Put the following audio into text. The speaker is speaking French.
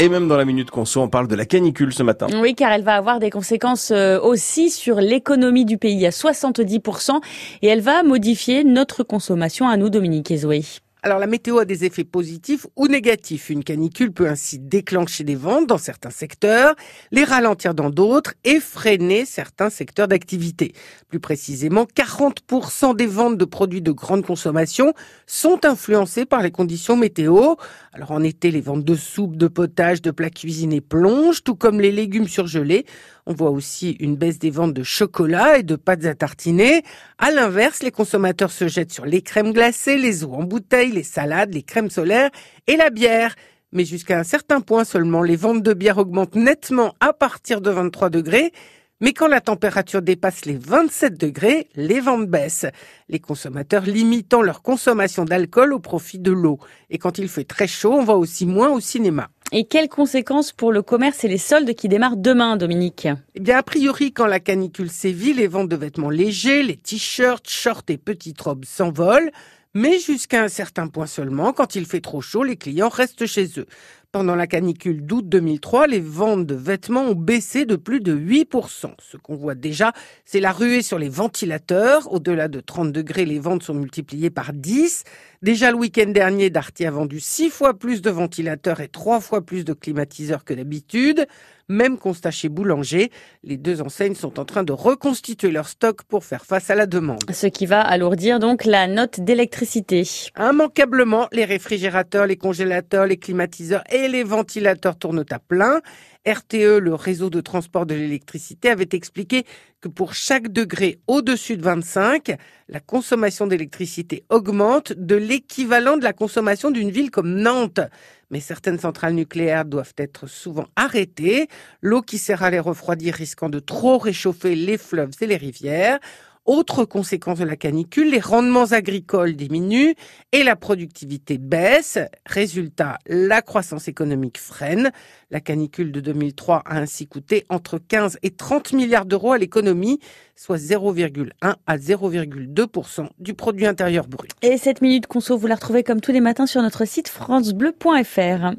Et même dans la minute conso, on parle de la canicule ce matin. Oui, car elle va avoir des conséquences euh, aussi sur l'économie du pays à 70% et elle va modifier notre consommation à nous, Dominique et Zoé. Alors la météo a des effets positifs ou négatifs. Une canicule peut ainsi déclencher des ventes dans certains secteurs, les ralentir dans d'autres et freiner certains secteurs d'activité. Plus précisément, 40% des ventes de produits de grande consommation sont influencées par les conditions météo. Alors en été, les ventes de soupe, de potage, de plats cuisinés plongent, tout comme les légumes surgelés. On voit aussi une baisse des ventes de chocolat et de pâtes à tartiner. À l'inverse, les consommateurs se jettent sur les crèmes glacées, les eaux en bouteille, les salades, les crèmes solaires et la bière. Mais jusqu'à un certain point seulement, les ventes de bière augmentent nettement à partir de 23 degrés. Mais quand la température dépasse les 27 degrés, les ventes baissent, les consommateurs limitant leur consommation d'alcool au profit de l'eau. Et quand il fait très chaud, on va aussi moins au cinéma. Et quelles conséquences pour le commerce et les soldes qui démarrent demain, Dominique Eh bien, a priori, quand la canicule sévit, les ventes de vêtements légers, les t-shirts, shorts et petites robes s'envolent. Mais jusqu'à un certain point seulement, quand il fait trop chaud, les clients restent chez eux. Pendant la canicule d'août 2003, les ventes de vêtements ont baissé de plus de 8%. Ce qu'on voit déjà, c'est la ruée sur les ventilateurs. Au-delà de 30 degrés, les ventes sont multipliées par 10. Déjà le week-end dernier, Darty a vendu 6 fois plus de ventilateurs et 3 fois plus de climatiseurs que d'habitude. Même constat chez Boulanger, les deux enseignes sont en train de reconstituer leur stock pour faire face à la demande. Ce qui va alourdir donc la note d'électricité. Immanquablement, les réfrigérateurs, les congélateurs, les climatiseurs et les ventilateurs tournent à plein. RTE, le réseau de transport de l'électricité, avait expliqué que pour chaque degré au-dessus de 25, la consommation d'électricité augmente de l'équivalent de la consommation d'une ville comme Nantes. Mais certaines centrales nucléaires doivent être souvent arrêtées, l'eau qui sert à les refroidir risquant de trop réchauffer les fleuves et les rivières. Autre conséquence de la canicule, les rendements agricoles diminuent et la productivité baisse. Résultat, la croissance économique freine. La canicule de 2003 a ainsi coûté entre 15 et 30 milliards d'euros à l'économie, soit 0,1 à 0,2% du produit intérieur brut. Et cette minute conso, vous la retrouvez comme tous les matins sur notre site francebleu.fr.